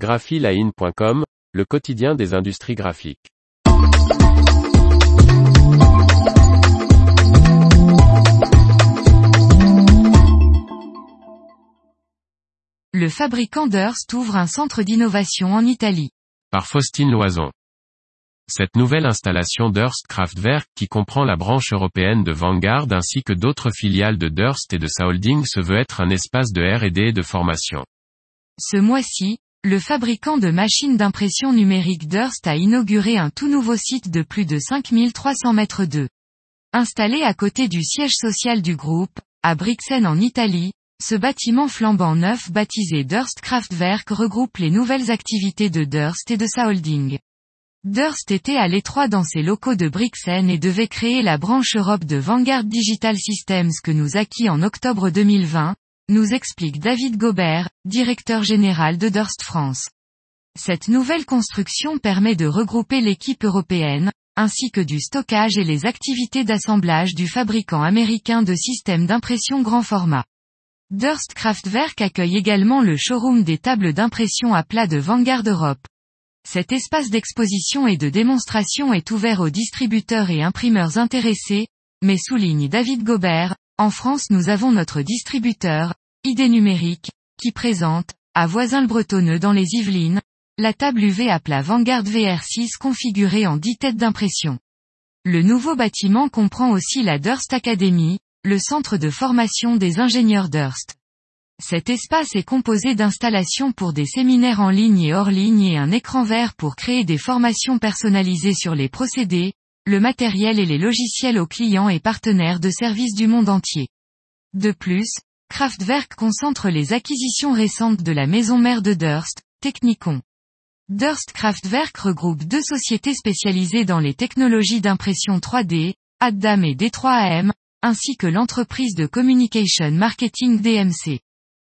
graphiline.com, le quotidien des industries graphiques. Le fabricant Durst ouvre un centre d'innovation en Italie. Par Faustine Loison. Cette nouvelle installation Durst Kraftwerk qui comprend la branche européenne de Vanguard ainsi que d'autres filiales de Durst et de sa holding se veut être un espace de R&D et de formation. Ce mois-ci, le fabricant de machines d'impression numérique Durst a inauguré un tout nouveau site de plus de 5300 mètres de. Installé à côté du siège social du groupe, à Brixen en Italie, ce bâtiment flambant neuf baptisé Durst Kraftwerk regroupe les nouvelles activités de Durst et de sa holding. Durst était à l'étroit dans ses locaux de Brixen et devait créer la branche Europe de Vanguard Digital Systems que nous acquis en octobre 2020, nous explique David Gobert, directeur général de Durst France. Cette nouvelle construction permet de regrouper l'équipe européenne, ainsi que du stockage et les activités d'assemblage du fabricant américain de systèmes d'impression grand format. Durst Kraftwerk accueille également le showroom des tables d'impression à plat de Vanguard Europe. Cet espace d'exposition et de démonstration est ouvert aux distributeurs et imprimeurs intéressés, mais souligne David Gobert, en France nous avons notre distributeur, Idée numérique, qui présente, à Voisin-le-Bretonneux dans les Yvelines, la table UV à plat Vanguard VR6 configurée en 10 têtes d'impression. Le nouveau bâtiment comprend aussi la Durst Academy, le centre de formation des ingénieurs Durst. Cet espace est composé d'installations pour des séminaires en ligne et hors ligne et un écran vert pour créer des formations personnalisées sur les procédés, le matériel et les logiciels aux clients et partenaires de services du monde entier. De plus, Kraftwerk concentre les acquisitions récentes de la maison mère de Durst, Technicon. Durst Kraftwerk regroupe deux sociétés spécialisées dans les technologies d'impression 3D, Addam et D3AM, ainsi que l'entreprise de communication marketing DMC.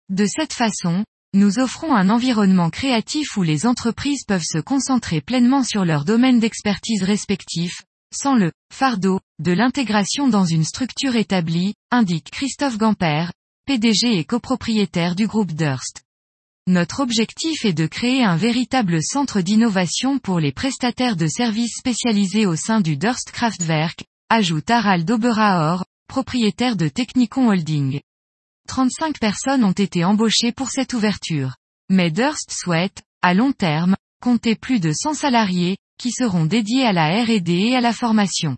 De cette façon, nous offrons un environnement créatif où les entreprises peuvent se concentrer pleinement sur leur domaine d'expertise respectif, sans le fardeau de l'intégration dans une structure établie, indique Christophe Gamper, PDG et copropriétaire du groupe Durst. Notre objectif est de créer un véritable centre d'innovation pour les prestataires de services spécialisés au sein du Durst Kraftwerk, ajoute Harald Oberauer, propriétaire de Technicon Holding. 35 personnes ont été embauchées pour cette ouverture. Mais Durst souhaite, à long terme, compter plus de 100 salariés, qui seront dédiés à la R&D et à la formation.